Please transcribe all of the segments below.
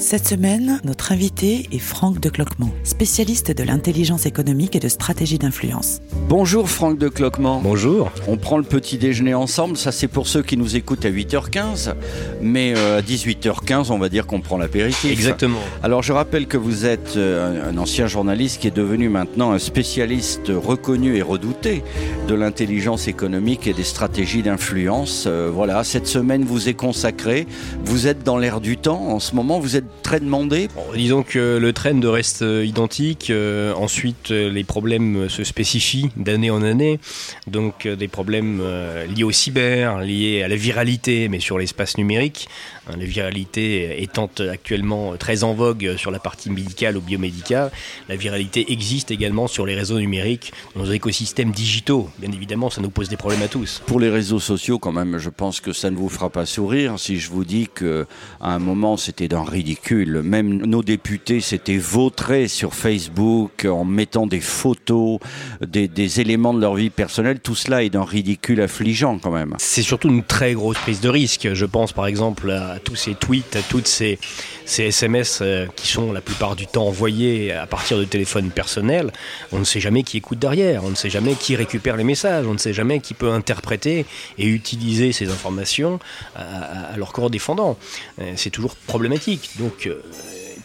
Cette semaine, notre invité est Franck de Cloquement, spécialiste de l'intelligence économique et de stratégie d'influence. Bonjour Franck de Cloquement. Bonjour. On prend le petit déjeuner ensemble, ça c'est pour ceux qui nous écoutent à 8h15, mais euh, à 18h15 on va dire qu'on prend l'apéritif. Exactement. Alors je rappelle que vous êtes euh, un ancien journaliste qui est devenu maintenant un spécialiste reconnu et redouté de l'intelligence économique et des stratégies d'influence. Euh, voilà, cette semaine vous est consacrée, vous êtes dans l'air du temps en ce moment, vous êtes très demandé. Bon, disons que le trend reste euh, identique. euh, ensuite, euh, les problèmes se spécifient d'année en année. Donc, des problèmes euh, liés au cyber, liés à la viralité, mais sur l'espace numérique. Hein, la viralité étant actuellement très en vogue sur la partie médicale ou biomédicale, la viralité existe également sur les réseaux numériques, dans nos écosystèmes digitaux. Bien évidemment, ça nous pose des problèmes à tous. Pour les réseaux sociaux, quand même, je pense que ça ne vous fera pas sourire si je vous dis que à un moment c'était d'un ridicule. Même nos députés s'étaient vautrés sur Facebook en mettant des photos, des, éléments de leur vie personnelle. Tout cela est d'un ridicule affligeant, quand même. C'est surtout une très grosse prise de risque. Je pense par exemple à tous ces tweets, à toutes ces, SMS euh, qui sont la plupart du temps envoyés à partir de téléphones personnels. On ne sait jamais qui écoute derrière, on ne sait jamais qui récupère les messages, on ne sait jamais qui peut interpréter et utiliser ces informations à, à- à leur corps défendant. Euh, C'est toujours problématique. Euh,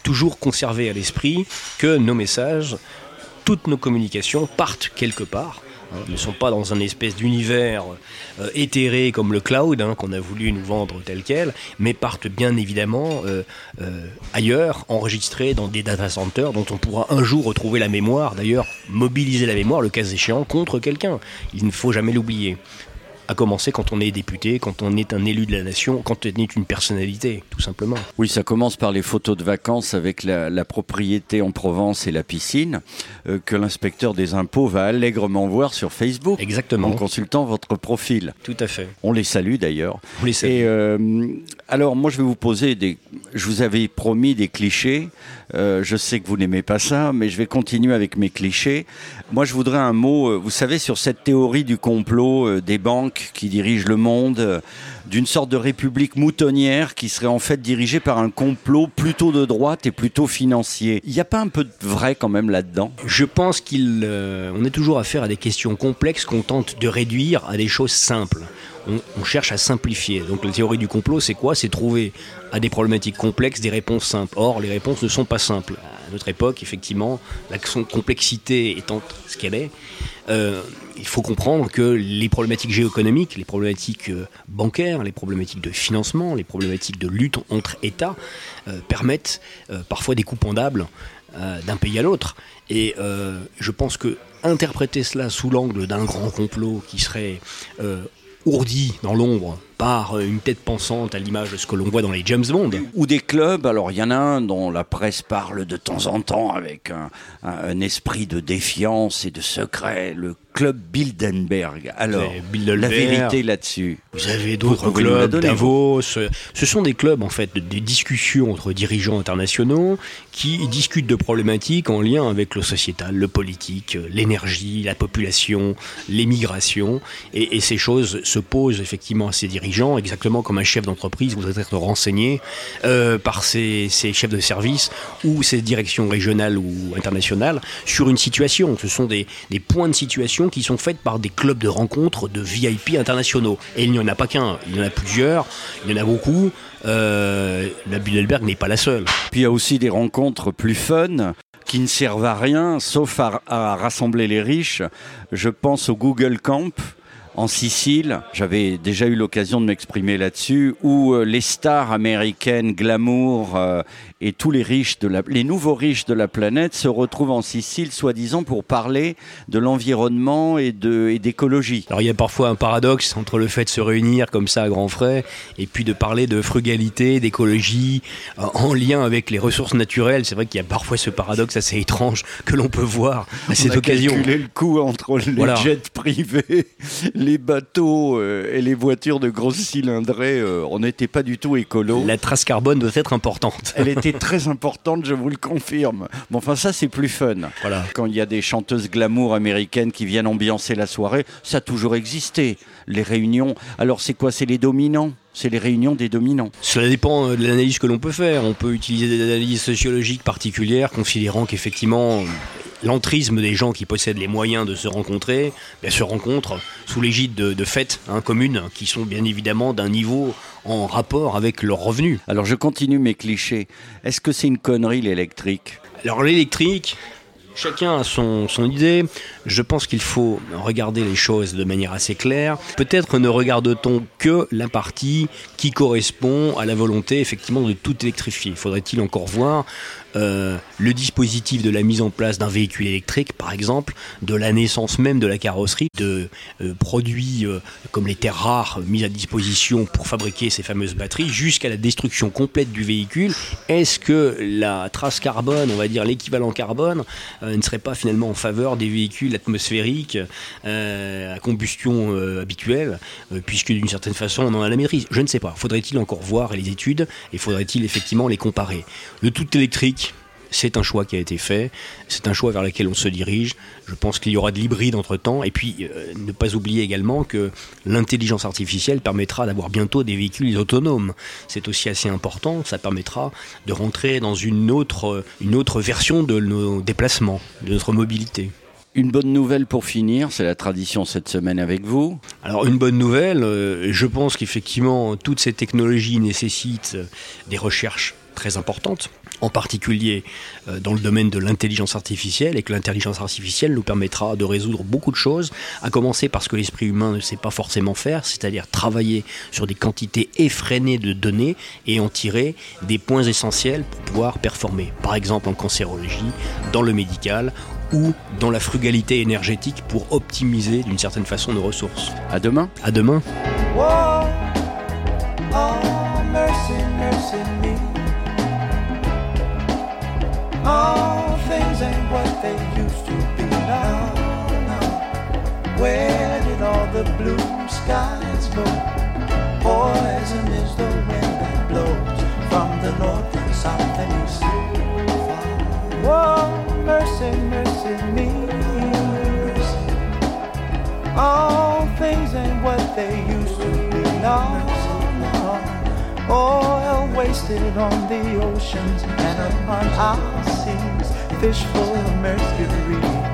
toujours conserver à l'esprit que nos messages, toutes nos communications partent quelque part. hein, ne sont pas dans un espèce d'univers euh, éthéré comme le cloud hein, qu'on a voulu nous vendre tel quel, mais partent bien évidemment euh, ailleurs, enregistrés dans des data centers dont on pourra un jour retrouver la mémoire, d'ailleurs mobiliser la mémoire le cas échéant contre quelqu'un. Il ne faut jamais l'oublier. À commencer quand on est député, quand on est un élu de la nation, quand on est une personnalité, tout simplement. Oui, ça commence par les photos de vacances avec la, la propriété en Provence et la piscine euh, que l'inspecteur des impôts va allègrement voir sur Facebook Exactement. en consultant votre profil. Tout à fait. On les salue d'ailleurs. On les salue. Et euh, alors, moi, je vais vous poser des. Je vous avais promis des clichés. Euh, je sais que vous n'aimez pas ça, mais je vais continuer avec mes clichés. Moi, je voudrais un mot. euh, Vous savez, sur cette théorie du complot euh, des banques qui dirigent le monde, euh, d'une sorte de république moutonnière qui serait en fait dirigée par un complot plutôt de droite et plutôt financier. Il n'y a pas un peu de vrai quand même là-dedans? Je pense qu'il, euh, est toujours affaire à des questions complexes qu'on tente de réduire à des choses simples. On, on cherche à simplifier. Donc la théorie du complot, c'est quoi? C'est trouver à des problématiques complexes des réponses simples. Or, les réponses ne sont pas simples. Notre époque, effectivement, la complexité étant ce qu'elle est, euh, il faut comprendre que les problématiques géoéconomiques, les problématiques euh, bancaires, les problématiques de financement, les problématiques de lutte entre États euh, permettent parfois des coupes pendables d'un pays à l'autre. Et je pense que interpréter cela sous l'angle d'un grand complot qui serait euh, ourdi dans l'ombre par une tête pensante à l'image de ce que l'on voit dans les James Bond, ou des clubs. Alors, il y en a un dont la presse parle de temps en temps avec un, un- un esprit de défiance et de secret, le club Bilderberg. Alors, la vérité là-dessus. Vous avez Vous d'autres clubs, Davos. Ce sont des clubs, en fait, de- des discussions entre dirigeants internationaux qui discutent de problématiques en lien avec le sociétal, le politique, l'énergie, la population, les migrations. Et, et ces choses se posent effectivement à ces dirigeants, exactement comme un chef d'entreprise voudrait être renseigné euh, par ses, ses chefs de service ou ses directions régionales ou internationales sur une situation. Ce sont des, des points de situation qui sont faits par des clubs de rencontres de VIP internationaux. Et il n'y en a pas qu'un, il y en a plusieurs, il y en a beaucoup. Euh, la Bilderberg n'est pas la seule. Puis il y a aussi des rencontres plus fun qui ne servent à rien sauf à rassembler les riches. Je pense au Google Camp. En Sicile. J'avais déjà eu l'occasion de m'exprimer là-dessus, où euh, les stars américaines, glamour euh, et tous les riches de la, les nouveaux riches de la planète se retrouvent en Sicile, soi-disant pour parler de l'environnement et de et d'écologie. Alors il y a parfois un paradoxe entre le fait de se réunir comme ça à grands frais et puis de parler de frugalité, d'écologie euh, en lien avec les ressources naturelles. C'est vrai qu'il y a parfois ce paradoxe assez étrange que l'on peut voir à cette On a occasion. calculé le coût entre les Voilà. jets privés, les bateaux euh, et les voitures de grosses cylindrées. euh, on n'était pas du tout écolo. La trace carbone doit être importante. Elle était très importante, je vous le confirme. Bon, enfin, ça, c'est plus fun. Voilà. Quand il y a des chanteuses glamour américaines qui viennent ambiancer la soirée, ça a toujours existé. Les réunions. Alors, c'est quoi? C'est les dominants? C'est les réunions des dominants. Cela dépend euh, de l'analyse que l'on peut faire. On peut utiliser des analyses sociologiques particulières, considérant qu'effectivement, l'entrisme des gens qui possèdent les moyens de se rencontrer ben, se rencontrent sous l'égide de, de fêtes hein, communes qui sont bien évidemment d'un niveau en rapport avec leurs revenus. Alors, je continue mes clichés. Est-ce que c'est une connerie, l'électrique? Alors l'électrique, chacun a son, son idée. Je pense qu'il faut regarder les choses de manière assez claire. Peut-être ne regarde-t-on que la partie qui correspond à la volonté effectivement de tout électrifier. Faudrait-il encore voir euh, le dispositif de la mise en place d'un véhicule électrique, par exemple, de la naissance même de la carrosserie, de euh, produits euh, comme les terres rares mises à disposition pour fabriquer ces fameuses batteries, jusqu'à la destruction complète du véhicule. Est-ce que la trace carbone, on va dire l'équivalent carbone, ne serait pas finalement en faveur des véhicules atmosphériques à combustion habituelle, puisque d'une certaine façon on en a la maîtrise? Je ne sais pas. Faudrait-il encore voir les études et faudrait-il effectivement les comparer? Le tout électrique, c'est un choix qui a été fait, c'est un choix vers lequel on se dirige. Je pense qu'il y aura de l'hybride entre-temps. Et puis, euh, ne pas oublier également que l'intelligence artificielle permettra d'avoir bientôt des véhicules autonomes. C'est aussi assez important, ça permettra de rentrer dans une autre, une autre version de nos déplacements, de notre mobilité. Une bonne nouvelle pour finir, c'est la tradition cette semaine avec vous. Alors une bonne nouvelle, euh, je pense qu'effectivement toutes ces technologies nécessitent des recherches très importantes, en particulier euh, dans le domaine de l'intelligence artificielle, et que l'intelligence artificielle nous permettra de résoudre beaucoup de choses, à commencer par ce que l'esprit humain ne sait pas forcément faire, c'est-à-dire travailler sur des quantités effrénées de données et en tirer des points essentiels pour pouvoir performer, par exemple en cancérologie, dans le médical ou dans la frugalité énergétique pour optimiser d'une certaine façon nos ressources. À demain. À demain. Whoa, mercy, mercy me. All things ain't what they used to be now. Oil wasted on the oceans and upon our seas, fish full of mercury.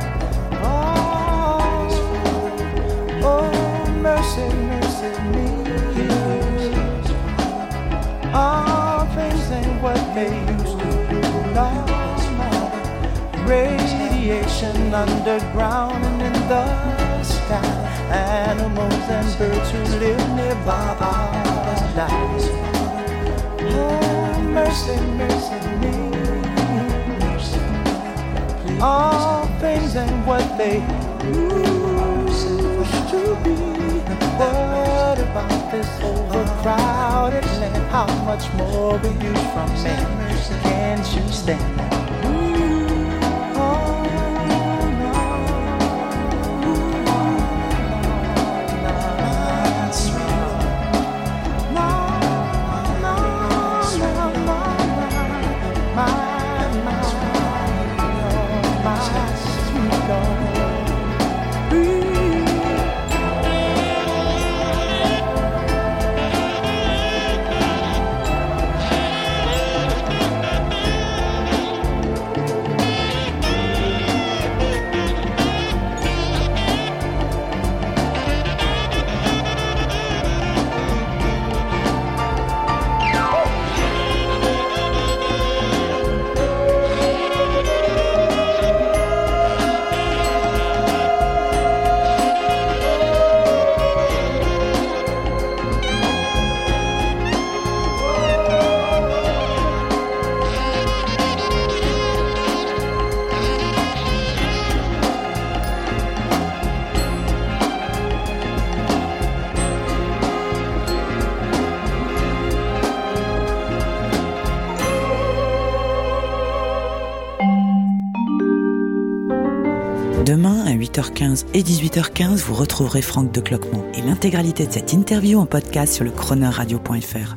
Radiation underground and in the sky. Animals and birds who live nearby are dying. Oh, mercy, mercy me. All things ain't what they used to be. What about this overcrowded land? How much more will you from me? Can't you stand? Demain, à 8h15 et 18h15, vous retrouverez Franck de Cloquemont et l'intégralité de cette interview en podcast sur le chroneurradio.fr.